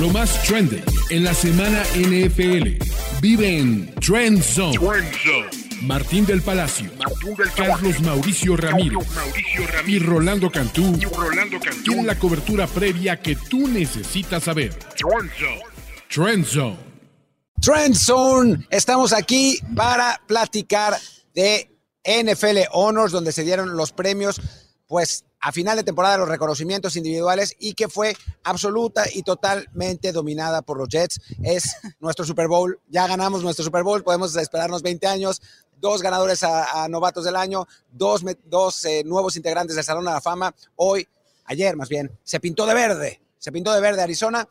Lo más trending en la semana NFL. Vive en Trend Zone. Martín del Palacio, Carlos Mauricio Ramírez, y Rolando Cantú, tienen la cobertura previa que tú necesitas saber. Trend Zone. Trend Zone. Estamos aquí para platicar de NFL Honors, donde se dieron los premios, pues a final de temporada los reconocimientos individuales y que fue absoluta y totalmente dominada por los Jets. Es nuestro Super Bowl, ya ganamos nuestro Super Bowl, podemos esperarnos 20 años, dos ganadores a, novatos del año, dos, dos eh, nuevos integrantes del Salón de la Fama. Hoy, ayer más bien, se pintó de verde, se pintó de verde Arizona.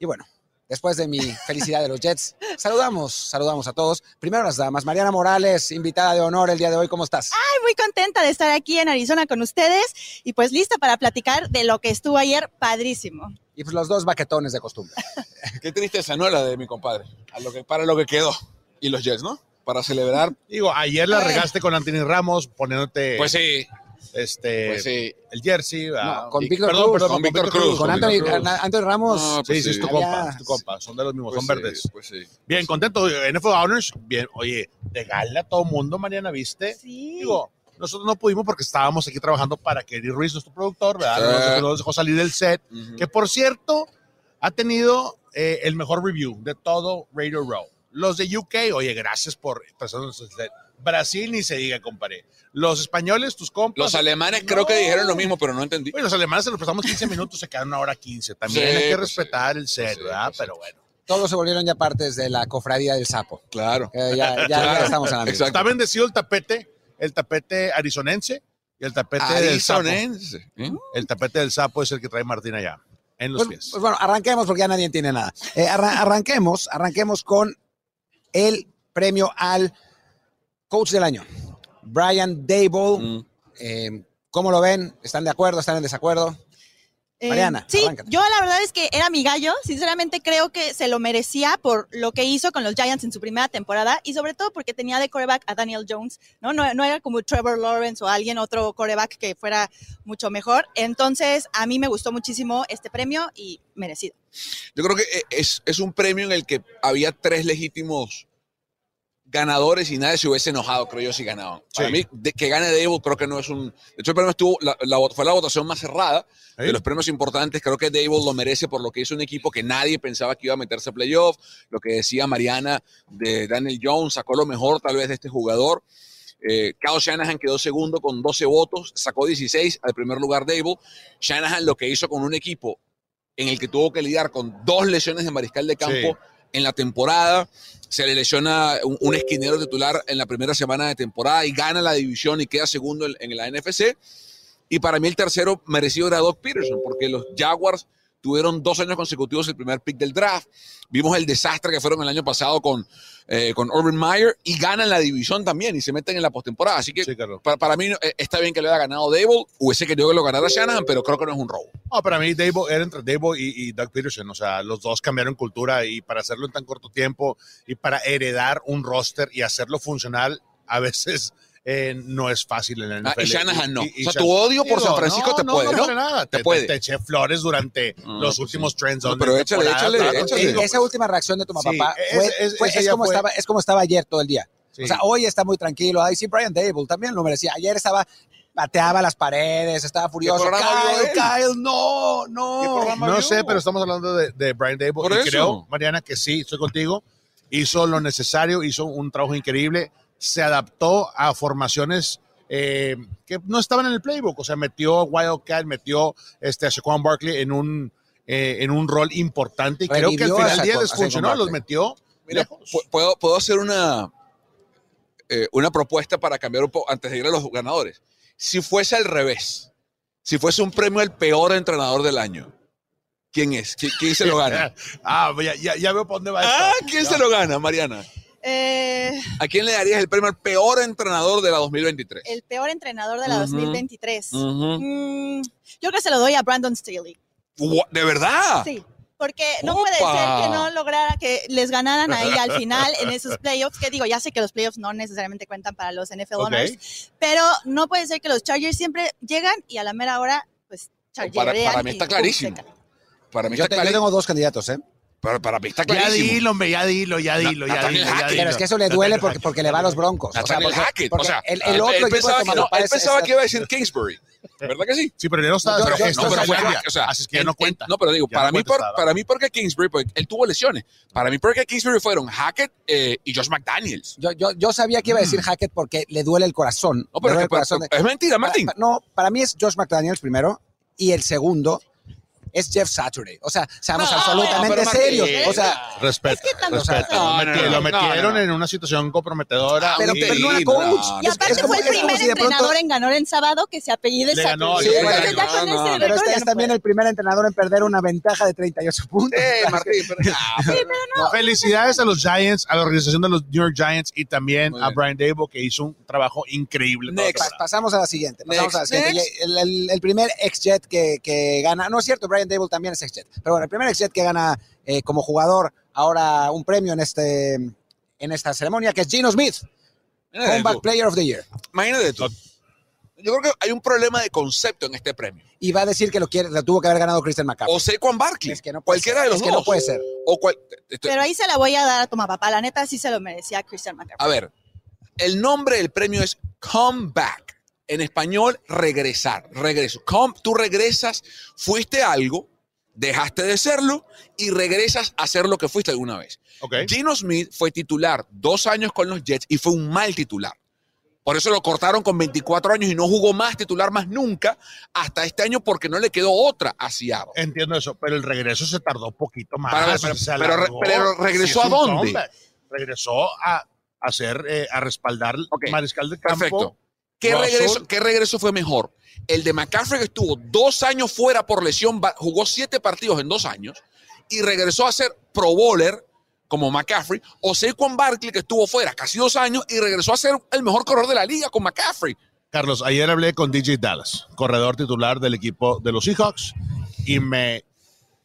Y bueno, después de mi felicidad de los Jets, saludamos, saludamos a todos. Primero las damas, Mariana Morales, invitada de honor el día de hoy, ¿cómo estás? Ay, muy contenta de estar aquí en Arizona con ustedes y pues lista para platicar de lo que estuvo ayer, padrísimo. Y pues los dos baquetones de costumbre. Qué tristeza, ¿no? La de mi compadre, a lo que, para lo que quedó. Y los Jets, ¿no? Para celebrar. Digo, ayer la regaste con Anthony Ramos poniéndote Pues sí, este, pues sí. el jersey. ah, No, con y- Víctor perdón, Cruz, perdón, con Víctor Cruz, Con con Anthony, Víctor Cruz. Anthony Ramos. No, Sí, pues sí, es tu sí. compa, es tu compa. Son de los mismos, Pues son sí, verdes. Pues sí. Bien, contento. NFL Honors, bien. Oye, de gala todo mundo, Mariana, ¿viste? Sí. Digo, nosotros no pudimos porque estábamos aquí trabajando para que Eddie Ruiz, nuestro productor, ¿verdad? Sí. Nos, dejó salir del set. Ujú. Que por cierto, ha tenido eh, el mejor review de todo Radio Row. Los de UK, oye, gracias por prestarnos el set. Brasil ni se diga, compadre. Los españoles, tus compas. Los alemanes creo que dijeron lo mismo, pero no entendí. Oye, los alemanes se los prestamos 15 minutos, se quedaron una hora 15. También Sí, hay que pues sí. respetar el sí, ¿verdad? sí. Pero bueno. Todos se volvieron ya partes de la cofradía del sapo. Claro. Eh, ya, ya- ya Claro, estamos en la misma. Está bendecido el tapete, el tapete arizonense y el tapete del sapo. Arizonense. ¿eh? El tapete del sapo es el que trae Martín allá, en los Pues, pies. pues bueno, arranquemos porque ya nadie entiende nada. Eh, arra- arranquemos, arranquemos con el premio al coach del año, Brian Dable. Mm. Eh, ¿Cómo lo ven? ¿Están de acuerdo? ¿Están en desacuerdo? Eh, Mariana, sí, arráncate. yo la verdad es que era mi gallo. Sinceramente creo que se lo merecía por lo que hizo con los Giants en su primera temporada y sobre todo porque tenía de coreback a Daniel Jones, ¿no? No, no era como Trevor Lawrence o alguien otro coreback que fuera mucho mejor. Entonces, a mí me gustó muchísimo este premio y merecido. Yo creo que eh, es, es un premio en el que había tres legítimos ganadores y nadie se hubiese enojado, creo yo, si ganaban. Para Sí. mí, de- que gane Dable creo que no es un... De hecho, el premio estuvo, la, fue la votación más cerrada ¿Sí? de los premios importantes. Creo que Dable lo merece por lo que hizo un equipo que nadie pensaba que iba a meterse a playoff. Lo que decía Mariana de Daniel Jones, sacó lo mejor tal vez de este jugador. Eh, Kyle Shanahan quedó segundo con 12 votos, sacó 16 al primer lugar Dable. Shanahan lo que hizo con un equipo en el que tuvo que lidiar con dos lesiones de mariscal de campo en la temporada. Se le lesiona un, esquinero titular en la primera semana de temporada y gana la división y queda segundo en, en la NFC. Y para mí el tercero merecido era Doug Peterson, porque los Jaguars tuvieron dos años consecutivos el primer pick del draft. Vimos el desastre que fueron el año pasado con, eh, con Urban Meyer y ganan la división también y se meten en la postemporada. Así que Sí, para, para mí eh, está bien que lo haya ganado Dable. Hubiese querido que lo ganara Shanahan, pero creo que no es un robo. No, para mí Dable, era entre Dable y, y Doug Peterson. O sea, los dos cambiaron cultura y para hacerlo en tan corto tiempo y para heredar un roster y hacerlo funcional, a veces eh, no es fácil en la Ah, NFL. y Shanahan no. Y- y o sea, tu odio por Digo, San Francisco no, te no, puede, no, ¿no? para nada. Te Te, puede. te eché flores durante Ah, los pues últimos sí. trends. No, pero échale, échale, échale. Esa última reacción de tu Sí, papá es- fue, es- fue- es, como fue- estaba, es como estaba ayer todo el día. Sí. O sea, hoy está muy tranquilo. Ay, sí, Brian Dable también lo merecía. Ayer estaba, pateaba las paredes, estaba furioso. Kyle? Kyle, no, no. ¿Qué programa No sé, pero estamos hablando de, de Brian Dable. Por y eso. creo, Mariana, que sí, estoy contigo. Hizo lo necesario, hizo un trabajo increíble. Se adaptó a formaciones eh, que no estaban en el playbook. O sea, metió a Wildcat, metió este, a Shaquan Barkley en un, eh, en un rol importante. Y creo que al final del día les funcionó, los metió. Mira, puedo, puedo hacer una, eh, una propuesta para cambiar un poco antes de ir a los ganadores. Si fuese al revés, si fuese un premio al peor entrenador del año, ¿quién es? ¿Qui- ¿Quién, se lo gana? ah, ya, ya, ya veo por dónde va Ah, esto. ¿quién Ya. se lo gana, Mariana? Eh, ¿A quién le darías el premio al peor entrenador de la 2023? el peor entrenador de la Ujú. 2023. Ujú. Mm, yo creo que se lo doy a Brandon Staley. ¿De verdad? Sí. Porque no puede ser que no lograra que les ganaran ahí al final en esos playoffs. Que digo, ya sé que los playoffs no necesariamente cuentan para los NFL Ok. Honors, pero no puede ser que los Chargers siempre llegan y a la mera hora, pues, Para- chargerean para mí está clarísimo. para mí Yo, está te- yo tengo dos candidatos, ¿eh? Para, para mí está Ya clarísimo. dilo, hombre, ya dilo, ya dilo, ya Nathaniel dilo, ya Hackett. Pero es que eso le duele porque, porque le va a los broncos. O sea, porque- porque o sea, el, el él- otro él pensaba, que, no, Tamaulipas él es- pensaba es- que iba a decir Kingsbury. ¿Verdad que sí? Sí, pero ya no está. Pero no, es pero ya- o sea, Así es que ya en- no en- cuenta. No, pero digo, Ya no para, mí, por, para mí, porque Kingsbury, porque él tuvo lesiones. Para mí, porque Kingsbury fueron Hackett eh, y Josh McDaniels. Yo, yo, yo sabía que iba a decir Hackett porque le duele el corazón. Mm. No, pero es, el que- corazón de- es mentira, Martín. para- no, para mí es Josh McDaniels primero y el segundo es Jeff Saturday. O sea, seamos No, absolutamente pero Martín, serios. O sea, Es que sea, Lo no, meti- no, lo no, metieron no, no. en una situación comprometedora. pero, un pero no era coach. no. Y aparte es como- fue el primer si de pronto- entrenador en ganar en sábado que se apellide Saturday. sí, Entonces bueno, ya no, con no, ese no. Pero este es también el primer entrenador en perder una ventaja de 38 puntos. Eh, Martín, pero, Felicidades a los Giants, a la organización de los New York Giants y también Muy a. Brian Dable que hizo un trabajo increíble. pasamos a la siguiente. Pasamos a la siguiente. El, el- el primer ex-Jet que, que gana, no es cierto, Brian Dable también es ex-Jet, pero bueno, el primer ex-Jet que gana eh, como jugador ahora un premio en, este, en esta ceremonia, que es Gino Smith, imagínate Comeback tú. Player of the Year. Imagínate tú. Yo creo que hay un problema de concepto en este premio. Y va a decir que lo, quiere, lo tuvo que haber ganado Christian McCaffrey. O Saquon Barkley. Es que no puede cualquiera ser, de los es que dos. no puede ser. O cual- esto- Pero ahí se la voy a dar a Toma Papá. La neta sí se lo merecía Christian McCaffrey. A ver, el nombre del premio es Come Back. En español, regresar, regreso. Come, tú regresas, fuiste algo, dejaste de serlo y regresas a ser lo que fuiste alguna vez. Ok. Gino Smith fue titular dos años con los Jets y fue un mal titular. Por eso lo cortaron con 24 años y no jugó más titular más nunca hasta este año porque no le quedó otra a Seattle. Entiendo eso, pero el regreso se tardó un poquito más. Para pero- se pero re- alargó. pero regresó es a dónde? Regresó a hacer, eh, a respaldar Ok, mariscal de campo. Perfecto. ¿Qué regreso, ¿Qué regreso fue mejor? El de McCaffrey que estuvo dos años fuera por lesión, jugó siete partidos en dos años y regresó a ser pro bowler como McCaffrey, o Saquon Barkley que estuvo fuera casi dos años y regresó a ser el mejor corredor de la liga con McCaffrey. Carlos, ayer hablé con DJ Dallas, corredor titular del equipo de los Seahawks, y me,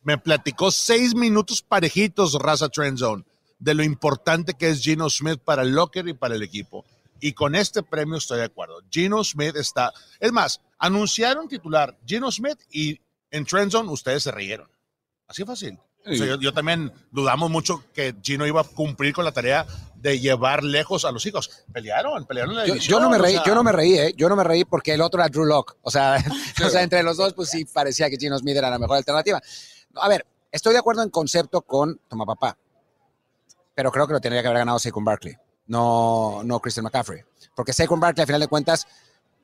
me platicó seis minutos parejitos, raza Trend Zone, de lo importante que es Gino Smith para el locker y para el equipo. Y con este premio estoy de acuerdo. Gino Smith está. Es más, anunciaron titular Gino Smith y en Trend Zone ustedes se rieron. Así fácil. O sea, yo, yo también dudamos mucho que Gino iba a cumplir con la tarea de llevar lejos a los hijos. Pelearon, pelearon en la Yo, división. yo no me reí, sea, yo no me reí, ¿eh? Yo no me reí porque el otro era Drew Lock. O sea, o sea, entre los dos, pues sí parecía que Gino Smith era la mejor alternativa. A ver, estoy de acuerdo en concepto con Toma Papá, pero creo que lo tendría que haber ganado Saquon Barkley, no, no Christian McCaffrey. Porque Saquon Barkley, al final de cuentas,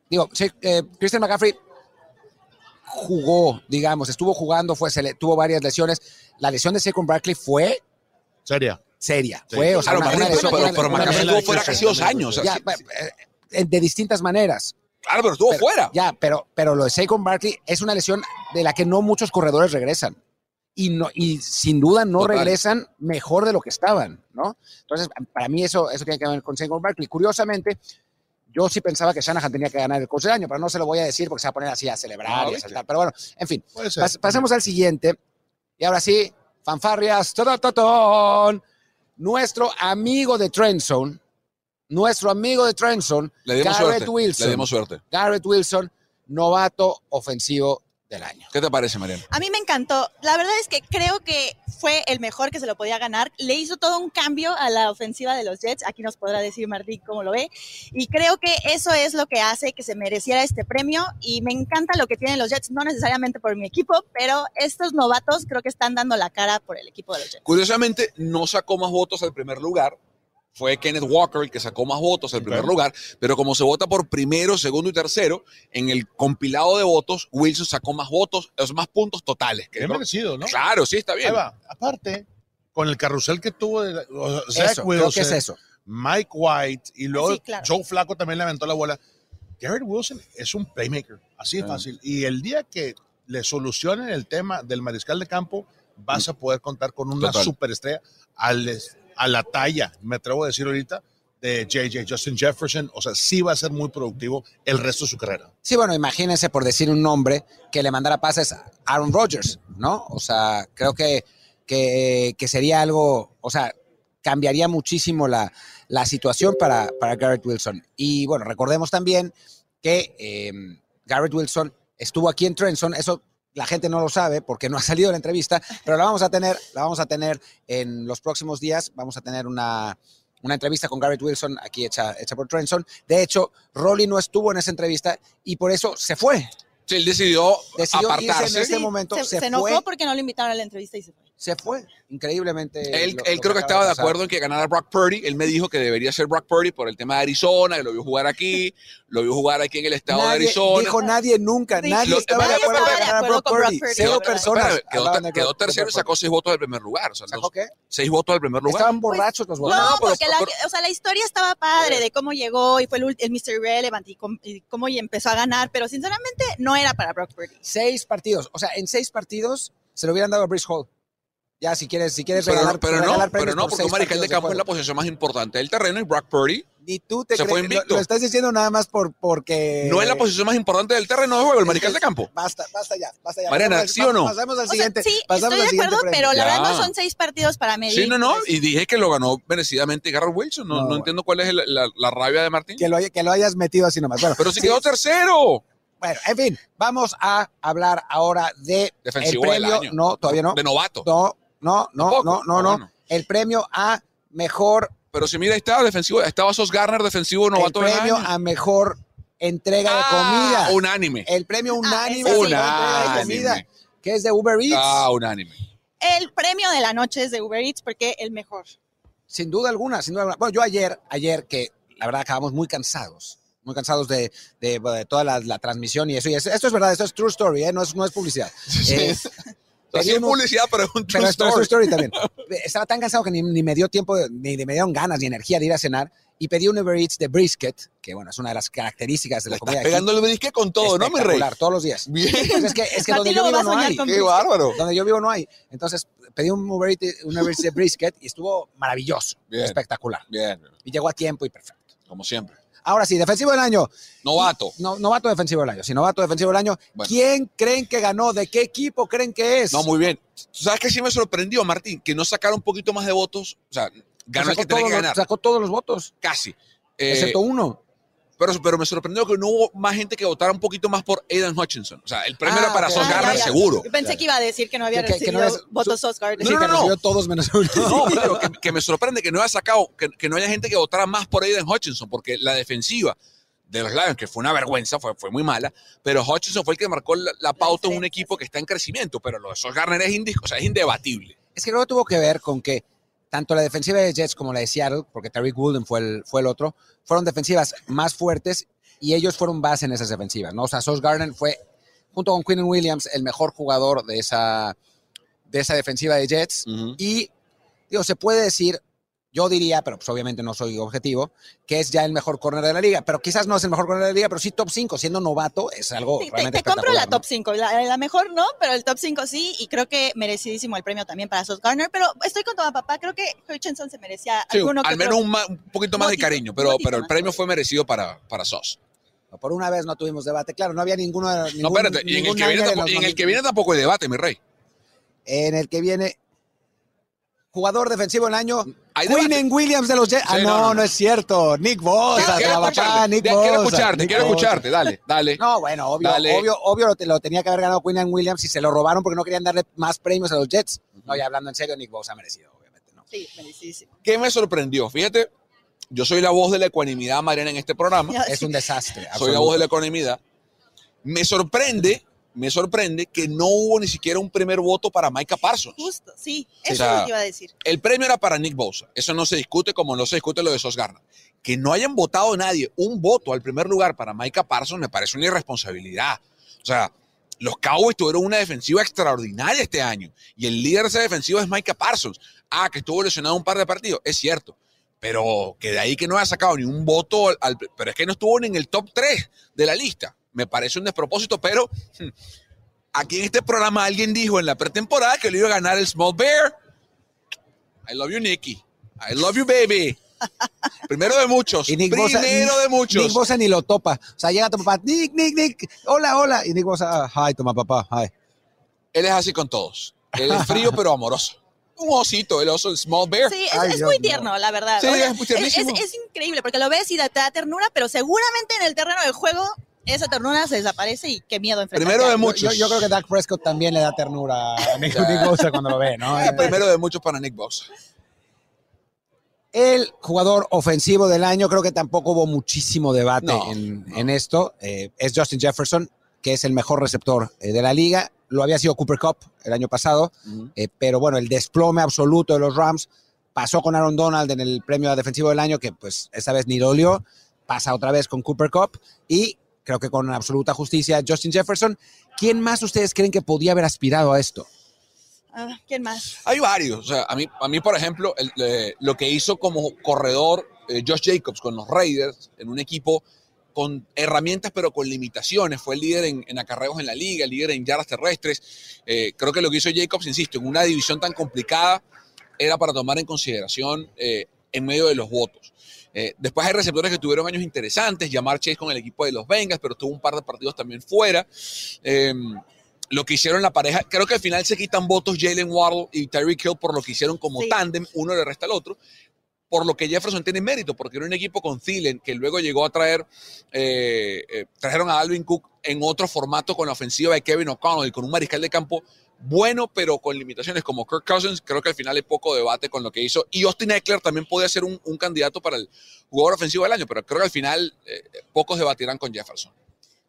digo, eh, Christian McCaffrey jugó, digamos, estuvo jugando, fue, se le, tuvo varias lesiones. La lesión de Saquon Barkley fue Seria. seria. Sí. Fue, o sea, Claro, una- Martín, una pero, lesión- pero, una- pero una McCaffrey estuvo fuera casi dos años. o sea, ya, sí, de distintas maneras. claro, pero estuvo Pero- fuera. Ya, pero, pero lo de Saquon Barkley es una lesión de la que no muchos corredores regresan. Y, no, y sin duda no Total. regresan mejor de lo que estaban, ¿no? Entonces, para mí eso, eso tiene que ver con Saquon Barkley. Curiosamente, yo sí pensaba que Shanahan tenía que ganar el coach del año, pero no se lo voy a decir porque se va a poner así a celebrar No, y a saltar. Pero bueno, en fin, pas- pasemos al siguiente. Y ahora sí, fanfarrias, tatatón. Nuestro amigo de Trendzone, nuestro amigo de Trendzone, Le dimos Garrett suerte. Wilson. Le dimos suerte. Garrett Wilson, novato ofensivo del año. ¿Qué te parece, Mariana? A mí me encantó. La verdad es que creo que fue el mejor que se lo podía ganar. Le hizo todo un cambio a la ofensiva de los Jets. Aquí nos podrá decir Martín cómo lo ve. Y creo que eso es lo que hace que se mereciera este premio. Y me encanta lo que tienen los Jets, no necesariamente por mi equipo, pero estos novatos creo que están dando la cara por el equipo de los Jets. Curiosamente, no sacó más votos al primer lugar. Fue Kenneth Walker el que sacó más votos al primer lugar, pero como se vota por primero, segundo y tercero, en el compilado de votos, Wilson sacó más votos, los más puntos totales. que merecido, ¿no? Claro, sí, está Ahí bien. va. Aparte, con el carrusel que tuvo de, o sea, creo que es eso. Mike White y luego Sí, claro. Joe Flaco también le aventó la bola. Garrett Wilson es un playmaker, así de Ah. fácil. Y el día que le solucionen el tema del mariscal de campo, vas a poder contar con una Total. superestrella al- a la talla, me atrevo a decir ahorita, de JJ, Justin Jefferson. O sea, sí va a ser muy productivo el resto de su carrera. Sí, bueno, imagínense por decir un nombre que le mandara pases Aaron Rodgers, ¿no? O sea, creo que, que, que sería algo, o sea, cambiaría muchísimo la, la situación para, para Garrett Wilson. Y bueno, recordemos también que eh, Garrett Wilson estuvo aquí en Trenson, eso la gente no lo sabe porque no ha salido la entrevista, pero la vamos a tener, la vamos a tener en los próximos días. Vamos a tener una, una entrevista con Garrett Wilson aquí hecha, hecha por Trenson. De hecho, Rolly no estuvo en esa entrevista y por eso se fue. Sí, él decidió, Decidió irse en apartarse. este momento. se, Se, se enojó fue, porque no lo invitaron a la entrevista y se fue. Se fue. Increíblemente. Él, lo- él lo creo que estaba de acuerdo en que ganara Brock Purdy. Él me dijo que debería ser Brock Purdy por el tema de Arizona, que lo vio jugar aquí, lo vio jugar aquí en el estado de Arizona. dijo nadie nunca, Sí, nadie lo- estaba de acuerdo estaba en de ganar Brock Purdy. Cero personas. Espérame, quedó, tercero y sacó seis votos del primer lugar. O sea, ¿Sacó los- qué? seis votos del primer lugar. Estaban borrachos los No, votos. no, pero- porque la, pero- o sea, la historia estaba padre de cómo llegó y fue el, ult- el Mr. Irrelevant y, cómo- y cómo y empezó a ganar, pero sinceramente no era para Brock Purdy. Seis partidos. O sea, en seis partidos se lo hubieran dado a Brice Hall. Ya, si quieres, si quieres Pero, regalar, pero no, regalar pero premios no, por porque un mariscal de campo es la posición más importante del terreno y Brock Purdy Ni tú te Se fue crees. Lo, invicto. lo estás diciendo nada más por, porque. no es la posición más importante del terreno de juego, el mariscal de campo. Basta, basta ya, basta ya. Mariana, Pasamos al- ¿sí o no? Pasamos al O sea, siguiente. sí, pasamos estoy al de siguiente acuerdo, premio. pero la verdad no son seis partidos para medir. Sí, no, no, pues. y dije que lo ganó merecidamente Garrett Wilson. No, No, no bueno. entiendo cuál es la, la- la rabia de Martín. Que lo, que lo hayas metido así nomás. Bueno, Pero si sí, quedó tercero. Bueno, en fin, vamos a hablar ahora de Defensivo el del premio. año. No, todavía no. De novato. No, no, no, Tampoco. no, no, Ah, no. bueno. El premio a mejor, Pero si mira, ahí está, defensivo, estaba Sos Garner, defensivo el novato del premio año. a mejor entrega de Ah, comida. unánime. El premio unánime ese a sí. mejor entrega de comida, Unánime. que es de Uber Eats. Ah, unánime. El premio de la noche es de Uber Eats porque el mejor. Sin duda alguna, sin duda alguna. Bueno, yo ayer, ayer que la verdad acabamos muy cansados, muy cansados de, de, de toda la, la transmisión y eso. Y eso- esto es verdad, esto es true story, ¿eh? no, es, no es publicidad. Eh, Así pedí es uno- publicidad, pero es un true pero esto es true story. story también. Estaba tan cansado que ni, ni me dio tiempo, ni, ni me dieron ganas ni energía de ir a cenar y pedí un Uber Eats de brisket, que bueno, es una de las características de Le la comida. estás de aquí. pegando el brisket con todo, ¿no, mi rey? Espectacular, todos los días. Bien, Pues es que, es que donde yo vivo no hay. qué bárbaro. Donde yo vivo no hay. Entonces pedí un Uber Eats, un Uber Eats de brisket y estuvo maravilloso, Bien. espectacular. Bien, Y llegó a tiempo y perfecto. como siempre. Ahora sí, defensivo del año. Novato. No, novato defensivo del año. Sí, novato defensivo del año. Bueno. ¿Quién creen que ganó? ¿De qué equipo creen que es? No, muy bien. ¿Sabes qué sí me sorprendió, Martín? Que no sacaron un poquito más de votos. O sea, ganó el que tenía que ganar. Sacó todos los votos, Casi. Eh, excepto uno. Pero, pero me sorprendió que no hubo más gente que votara un poquito más por Aidan Hutchinson. O sea, el premio Ah, era para ok. Sos Ah, Garner, ya, ya. seguro. Yo pensé que iba a decir que no había Que- que- que no recibido es- votos su- Oscar. Sí, no, no, que no. recibió todos menos uno. No, pero que, que me sorprende que no haya sacado, que, que no haya gente que votara más por Aiden Hutchinson, porque la defensiva de los Lions, que fue una vergüenza, fue, fue muy mala, pero Hutchinson fue el que marcó la, la pauta en un equipo que está en crecimiento, pero lo de Sos Garner es, indis- o sea, es indebatible. Es que que tuvo que ver con que tanto la defensiva de Jets como la de Seattle, porque Tariq Woolen fue el, fue el otro, fueron defensivas más fuertes y ellos fueron base en esas defensivas, ¿no? O sea, Sauce Gardner fue, junto con Quinn Williams, el mejor jugador de esa, de esa defensiva de Jets. Y, digo, se puede decir, yo diría, pero pues obviamente no soy objetivo, que es ya el mejor corner de la liga. Pero quizás no es el mejor corner de la liga, pero sí top 5, siendo novato, es algo Sí, te, realmente te compro la top 5. La, la mejor no, pero el top 5 sí. Y creo que merecidísimo el premio también para Sos Garner. Pero estoy con tu papá. Creo que Hutchinson se merecía Sí, alguno que al menos otro. un, ma- un poquito más de cariño, pero, pero el premio fue merecido para, para Sos. Por una vez no tuvimos debate. Claro, no había ninguno. No, ningún- espérate, y en el, que viene tampoco, en el que viene tampoco hay debate, mi rey. En el que viene. Jugador defensivo del año. Queen Williams de los Jets. Ah, Sí, no, no, no, no, no. es cierto. Nick Bosa, Quiero papá, escucharte, Nick quiero Bosa, escucharte, Nick quiero Bosa. escucharte, dale, dale. No, bueno, obvio, Dale. obvio, obvio lo, te- lo tenía que haber ganado Queen Williams y se lo robaron porque no querían darle más premios a los Jets. No, ya hablando en serio, Nick Bosa ha merecido, obviamente. ¿no? Sí, merecidísimo. ¿Qué me sorprendió? Fíjate, yo soy la voz de la ecuanimidad, Mariana, en este programa. Es un desastre. soy la voz de la economía. Me sorprende, me sorprende que no hubo ni siquiera un primer voto para Micah Parsons. Justo, sí. Eso O sea, es lo que iba a decir. El premio era para Nick Bosa. Eso no se discute como no se discute lo de Sos Garner. Que no hayan votado nadie un voto al primer lugar para Micah Parsons me parece una irresponsabilidad. O sea, los Cowboys tuvieron una defensiva extraordinaria este año y el líder de esa defensiva es Micah Parsons. Ah, que estuvo lesionado un par de partidos, es cierto. Pero que de ahí que no haya sacado ni un voto, al- al- pero es que no estuvo ni en el top 3 de la lista. Me parece un despropósito, pero hmm, aquí en este programa alguien dijo en la pretemporada que le iba a ganar el Small Bear. I love you, Nicky. I love you, baby. Primero de muchos. Y Nick Primero Bosa, de muchos. Nick Bosa ni lo topa. O sea, llega tu papá, Nick, Nick, Nick, hola, hola. Y Nick Bosa, ah, hi, toma papá, hi. Él es así con todos. Él es frío pero amoroso. Un osito, el oso, el Small Bear. Sí, es, Ay, es Dios muy tierno, la verdad. Sí, O sea, es muy tiernísimo. es- es increíble porque lo ves y te da ternura, pero seguramente en el terreno del juego esa ternura se desaparece y qué miedo enfrentar. Primero de muchos. yo creo que Dak Prescott también le da ternura a Nick, Nick Bosa cuando lo ve, ¿no? Primero de muchos para Nick Bosa. El jugador ofensivo del año, creo que tampoco hubo muchísimo debate No, en, no. en esto. Eh, es Justin Jefferson, que es el mejor receptor eh, de la liga. Lo había sido Cooper Cup el año pasado, eh, pero bueno, el desplome absoluto de los Rams pasó con Aaron Donald en el premio defensivo del año, que pues esta vez ni dolió. Pasa otra vez con Cooper Cup y creo que con absoluta justicia Justin Jefferson. ¿Quién más ustedes creen que podía haber aspirado a esto? Ah, ¿Quién más? Hay varios. O sea, a mí, a mí por ejemplo, el- eh, lo que hizo como corredor eh, Josh Jacobs con los Raiders, en un equipo con herramientas pero con limitaciones, fue el líder en, en acarreos en la liga, el líder en yardas terrestres. Eh, creo que lo que hizo Jacobs, insisto, en una división tan complicada, era para tomar en consideración eh, en medio de los votos. Eh, después hay receptores que tuvieron años interesantes, llamar Chase con el equipo de los Bengals, pero tuvo un par de partidos también fuera. Eh, lo que hicieron la pareja, creo que al final se quitan votos Jalen Waddle y Tyreek Hill por lo que hicieron como Sí. tándem, uno le resta al otro, por lo que Jefferson tiene mérito, porque era un equipo con Thielen que luego llegó a traer, eh, eh, trajeron a Alvin Cook en otro formato con la ofensiva de Kevin O'Connell y con un mariscal de campo bueno, pero con limitaciones como Kirk Cousins, creo que al final hay poco debate con lo que hizo. Y Austin Eckler también podía ser un, candidato para el jugador ofensivo del año, pero creo que al final eh, pocos debatirán con Jefferson.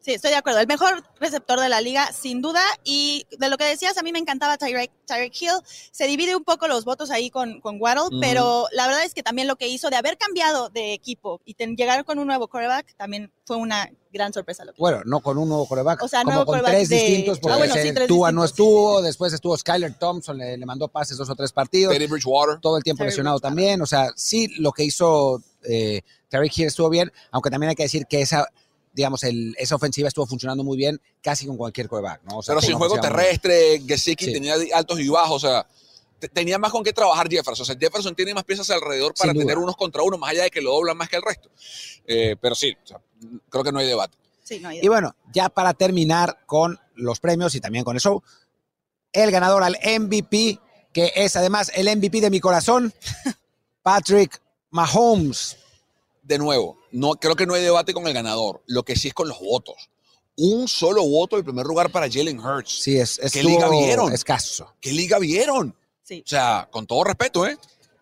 Sí, estoy de acuerdo. El mejor receptor de la liga, sin duda. Y de lo que decías, a mí me encantaba Tyreek, Tyreek Hill. Se divide un poco los votos ahí con, con Waddle, pero la verdad es que también lo que hizo de haber cambiado de equipo y ten- llegar con un nuevo quarterback también fue una gran sorpresa. Lo que Bueno, no con un nuevo coreback, O sea, como nuevo con tres de- distintos, Ah, porque bueno, se- sí, tres Tua no estuvo, después estuvo Skyler Thompson, le, le mandó pases dos o tres partidos, Teddy Bridgewater. todo el tiempo Terry lesionado también, o sea, sí, lo que hizo eh, Terry Hill estuvo bien, aunque también hay que decir que esa, digamos, el, esa ofensiva estuvo funcionando muy bien casi con cualquier coreback, ¿no? O sea, Pero sin juego terrestre, Gesicki Sí. tenía altos y bajos, o sea, te- tenía más con qué trabajar Jefferson. O sea, Jefferson tiene más piezas alrededor para tener unos contra uno, más allá de que lo doblan más que el resto. Eh, pero sí, o sea, creo que no hay debate. Sí, no hay Y bueno, ya para terminar con los premios y también con el show, el ganador al MVP, que es además el MVP de mi corazón, Patrick Mahomes. De nuevo, no, creo que no hay debate con el ganador. Lo que sí es con los votos. Un solo voto en primer lugar para Jalen Hurts. Sí, es, ¿Qué estuvo liga vieron? escaso. ¿Qué liga vieron? Sí. O sea, con todo respeto, ¿eh?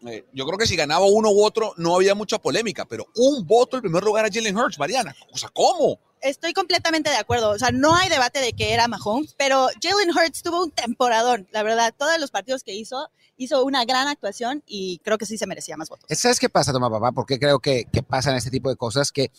Eh, Yo creo que si ganaba uno u otro no había mucha polémica, pero un voto en primer lugar a Jalen Hurts, Mariana. O sea, ¿cómo? Estoy completamente de acuerdo. O sea, no hay debate de que era Mahomes, pero Jalen Hurts tuvo un temporadón. La verdad, todos los partidos que hizo, hizo una gran actuación y creo que sí se merecía más votos. ¿Sabes qué pasa, Toma Papá? Porque creo que, que pasan este tipo de cosas que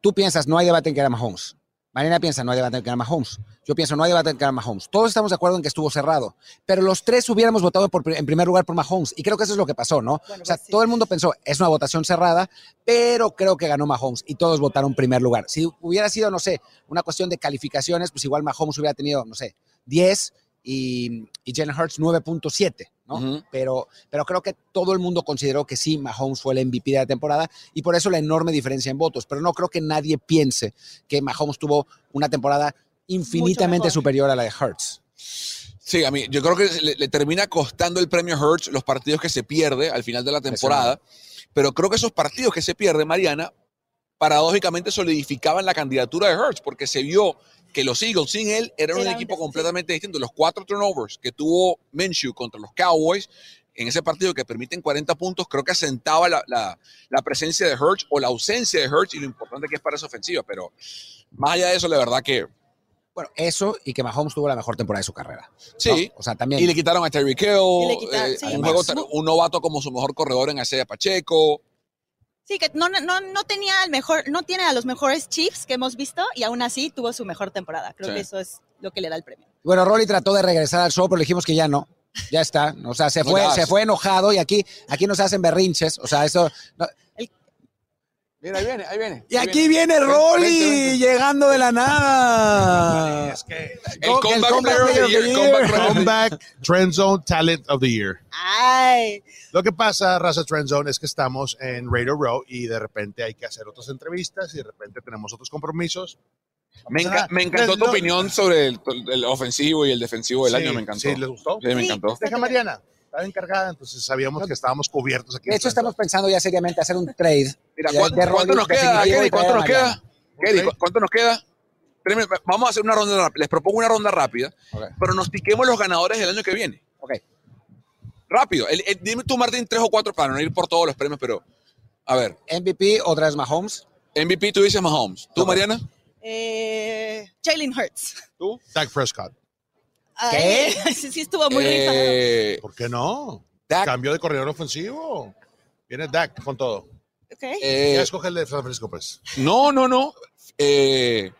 tú piensas, no hay debate en que era Mahomes. Marina piensa, no hay debate en que era Mahomes. Yo pienso, no hay debate en que era Mahomes. Todos estamos de acuerdo en que estuvo cerrado, pero los tres hubiéramos votado por, en primer lugar por Mahomes. Y creo que eso es lo que pasó, ¿no? Bueno, o sea, pues sí. todo el mundo pensó, es una votación cerrada, pero creo que ganó Mahomes y todos votaron primer lugar. Si hubiera sido, no sé, una cuestión de calificaciones, pues igual Mahomes hubiera tenido, no sé, 10 y, y Jalen Hurts 9.7, ¿no? Pero, pero creo que todo el mundo consideró que sí, Mahomes fue el MVP de la temporada y por eso la enorme diferencia en votos. Pero no creo que nadie piense que Mahomes tuvo una temporada infinitamente superior a la de Hurts. Sí, a mí, yo creo que le, le termina costando el premio Hurts los partidos que se pierde al final de la temporada, pero creo que esos partidos que se pierde, Mariana, paradójicamente solidificaban la candidatura de Hurts, porque se vio que los Eagles sin él eran un Era un equipo completamente distinto. Los cuatro turnovers que tuvo Minshew contra los Cowboys en ese partido que permiten 40 puntos, creo que asentaba la, la- la presencia de Hurts o la ausencia de Hurts y lo importante que es para esa ofensiva, pero más allá de eso, la verdad que Bueno, eso y que Mahomes tuvo la mejor temporada de su carrera. sí. ¿no? O sea, también. Y le quitaron a Terry quitaron, eh, sí. un, juego- Además. un novato como su mejor corredor en Isaiah Pacheco. Sí, que no, no, no tenía el mejor, no tiene a los mejores Chiefs que hemos visto y aún así tuvo su mejor temporada. Creo Sí. que eso es lo que le da el premio. Bueno, Rolly trató de regresar al show, pero le dijimos que ya no. Ya está. O sea, se No fue, se fue enojado y aquí, aquí nos hacen berrinches. O sea, eso. no- Mira, ahí viene, ahí viene. Y ahí aquí viene Vente, Rolly vente, vente. llegando de la nada. Es que El Co- comeback comeback player of the player of the year, year. comeback player of the- Comeback Trend Zone Talent of the Year. Ay, Lo que pasa, Raza Trend Zone, es que estamos en Radio Row y de repente hay que hacer otras entrevistas y de repente tenemos otros compromisos. Me, enca- me encantó tu opinión sobre el, el ofensivo y el defensivo del Sí, año, me encantó. Sí, ¿les gustó? Sí, me Sí. encantó. Deja Mariana, estaba encargada, entonces sabíamos que estábamos cubiertos aquí. De hecho, estamos pensando ya seriamente hacer un trade. Mira, de- ¿cuánto, de cuánto nos queda, y ¿Cuánto nos queda? Mariana. Kelly, Ok. ¿cu- ¿cuánto nos queda? Tres minutos. Vamos a hacer una ronda rápida. Les propongo una ronda rápida, Ok. pronostiquemos los ganadores del año que viene. Ok. Rápido. El- el- dime tú, Martín, tres o cuatro para no ir por todos los premios, pero a ver. MVP otra vez Mahomes. MVP, tú dices Mahomes. ¿Tú. Mariana? Eh, Jalen Hurts. ¿Tú? Dak Prescott. ¿Qué? Ay, sí, sí estuvo muy rifado. Eh, ¿Por qué no? Dak. Cambio de corredor ofensivo. Viene Dak con todo. Ok. eh, ya escoge el de San Francisco, pues. no, no, no. Eh,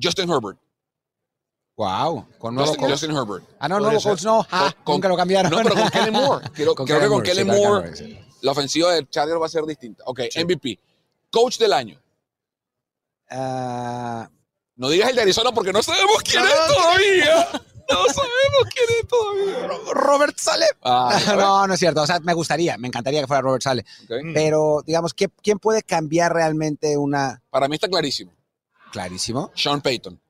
Justin Herbert. Wow. Con nuevo Justin, Herbert. Ah, no, nuevo coach no. Ah, Con- con- nunca lo cambiaron. No, pero con Kellen Moore. Quiero- Con creo que con Kellen Moore sí. la ofensiva de Chargers va a ser distinta. Ok, MVP. Coach del año. Ah, No digas el de Arizona porque no sabemos quién es todavía. No sabemos quién es todavía. Robert Sale. Ah, no, no es cierto. O sea, me gustaría, me encantaría que fuera Robert Sale. Pero, digamos, ¿qué- ¿quién puede cambiar realmente una Para mí está clarísimo. clarísimo? Sean Payton.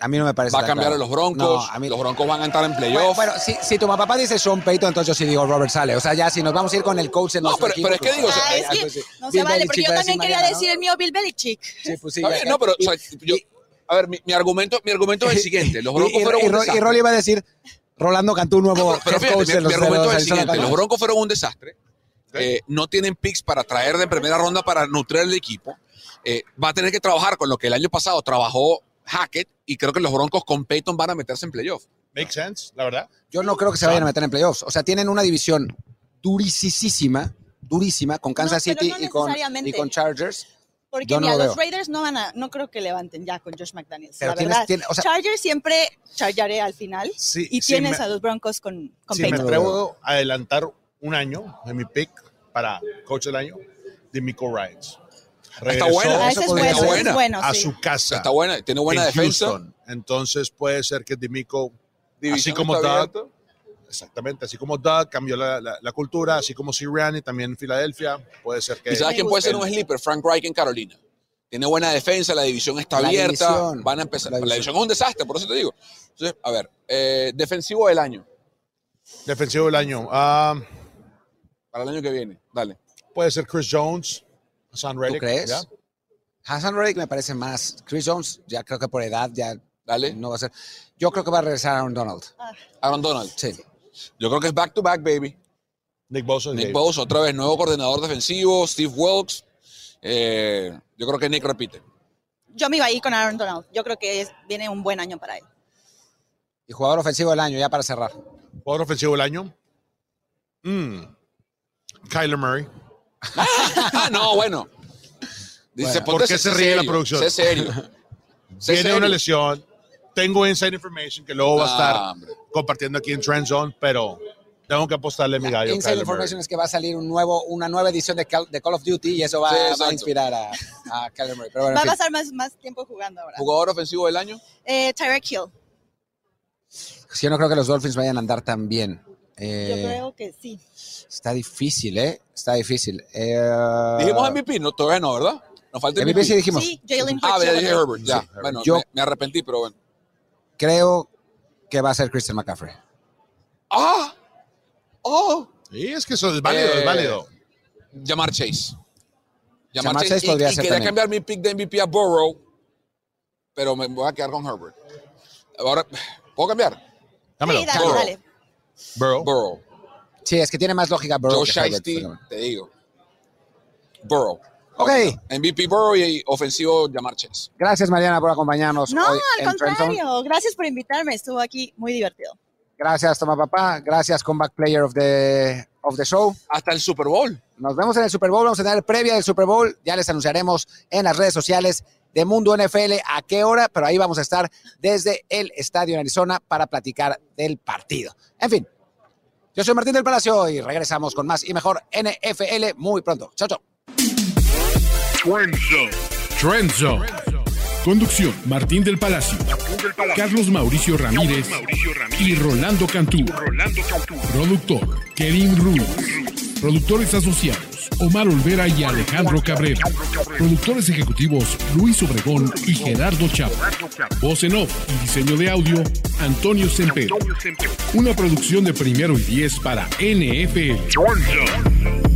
A mí no me parece. Va a cambiar claro. a los Broncos. No, a mí- Los Broncos van a entrar en Bueno, playoff. bueno, si, si tu papá dice Sean Payton, entonces yo sí digo Robert Sale. O sea, ya si nos vamos a ir con el coach en No, pero- equipo, pero es que digo, Ah, es que sí. no se Bill vale, Belichick porque yo también quería Mariana, decir el mío Bill Belichick. Sí, pues sí. Está bien, no, pero o sea, yo- y- a ver, mi, mi argumento, mi argumento es el siguiente. Los y- Broncos y, fueron y, un Ro- y desastre. Rolly iba a decir Rolando Cantú, nuevo Pero head fíjate, coach mi, de los, mi de los argumento es el siguiente. Los. Broncos fueron un desastre. Eh, no tienen picks para traer de primera ronda para nutrir el equipo. Eh, va a tener que trabajar con lo que el año pasado trabajó Hackett y creo que los Broncos con Peyton van a meterse en playoff. Make sense, la verdad. Yo no creo que se vayan a meter en playoffs. O sea, tienen una división durisísima, durísima, con Kansas City no y, con, necesariamente. y con Chargers. Porque no mira, lo los veo. Raiders no van a, no creo que levanten ya con Josh McDaniels. Pero la tienes- verdad. tiene- o sea- Chargers siempre charlaré al final. Sí, y sí tienes me- a los Broncos con, con Si me atrevo a adelantar un año en mi pick para coach del año, de Miko Ryans. Está buena. Ah, ese es ser. ese es bueno, a su casa. Está buena, tiene buena en defensa. Houston. Entonces puede ser que Dimico, así como está abierta. Exactamente, así como Doug cambió la, la- la cultura, así como Sirianni también en Filadelfia, puede ser que ¿Y sabes quién puede ser un sleeper? Frank Reich en Carolina. Tiene buena defensa, la división está La abierta. división. van a empezar. La La división. división. es un desastre, por eso te digo. Entonces, a ver, eh, defensivo del año, defensivo del año. Ah, para el año que viene. Dale. puede ser Chris Jones, Hassan Reddick. crees? ¿ya? Hassan Reddick me parece más. Chris Jones, ya creo que por edad ya Dale. no va a ser. Yo creo que va a regresar Aaron Donald. Aaron Donald. Sí. Yo creo que es back to back, baby. Nick Bosa. Nick. Bosa, otra vez, nuevo coordinador defensivo. Steve Wilkes. Eh, yo creo que Nick repite. Yo me iba a ir con Aaron Donald. Yo creo que es- viene un buen año para él. Y jugador ofensivo del año, ya para cerrar. Jugador ofensivo del año. Mm. Kyler Murray. no, bueno. Dice, Bueno, ¿por qué se ríe la producción? Sé serio. Sé Tiene serio. una lesión. Tengo inside information que luego va a Ah, estar hombre. compartiendo aquí en Trend Zone, pero tengo que apostarle a mi gallo. Inside Kyler Information Murray. es que va a salir un nuevo, una nueva edición de Call, de Call of Duty y eso va, Sí, va exacto. a inspirar a, a Kyler Murray. Pero bueno, Va a pasar más, más tiempo jugando ahora. Jugador ofensivo del año. Eh, Tyreek Hill. yo no creo que los Dolphins vayan a andar tan bien. Eh, Yo creo que sí. Está difícil, ¿eh? Está difícil. Eh, Dijimos MVP, no, todavía no, ¿verdad? Nos falta MVP sí dijimos. Sí, Jalen Hurts. Ah, lo dije creo. Herbert, ya. Sí, bueno, Yo- me, me arrepentí, pero bueno. Creo que va a ser Christian McCaffrey. ¡Ah! ¡Oh! Sí, es que eso es válido, Eh, es válido. Llamar Chase. Llamar Chase y, podría y ser quería también. cambiar mi pick de MVP a Burrow, pero me voy a quedar con Herbert. Ahora, ¿puedo cambiar? Dámelo. Sí, dale, Burrow. dale. Burrow. Burrow. Sí, es que tiene más lógica Burrow Joe Shiesty, te digo. Burrow. Ok, MVP Burrow y ofensivo Llamar Chase. gracias Mariana por acompañarnos No, hoy al contrario. Gracias por invitarme. Estuvo aquí muy divertido. Gracias, Toma Papá. Gracias, Comeback Player of the, of the Show. Hasta el Super Bowl. Nos vemos en el Super Bowl. Vamos a tener previa del Super Bowl. Ya les anunciaremos en las redes sociales de Mundo NFL a qué hora, pero ahí vamos a estar desde el estadio en Arizona para platicar del partido. En fin, yo soy Martín del Palacio y regresamos con más y mejor NFL muy pronto. Chao, chao. Trend Zone. Trend Zone. Conducción: Martín del Palacio, Carlos Mauricio Ramírez, y Rolando Cantú. Productor: Kevin Ruz. Productores asociados: Omar Olvera y Alejandro Cabrera. Productores ejecutivos: Luis Obregón y Gerardo Chapa. Voz en off y diseño de audio: Antonio Semper. Una producción de primero y diez para NFL.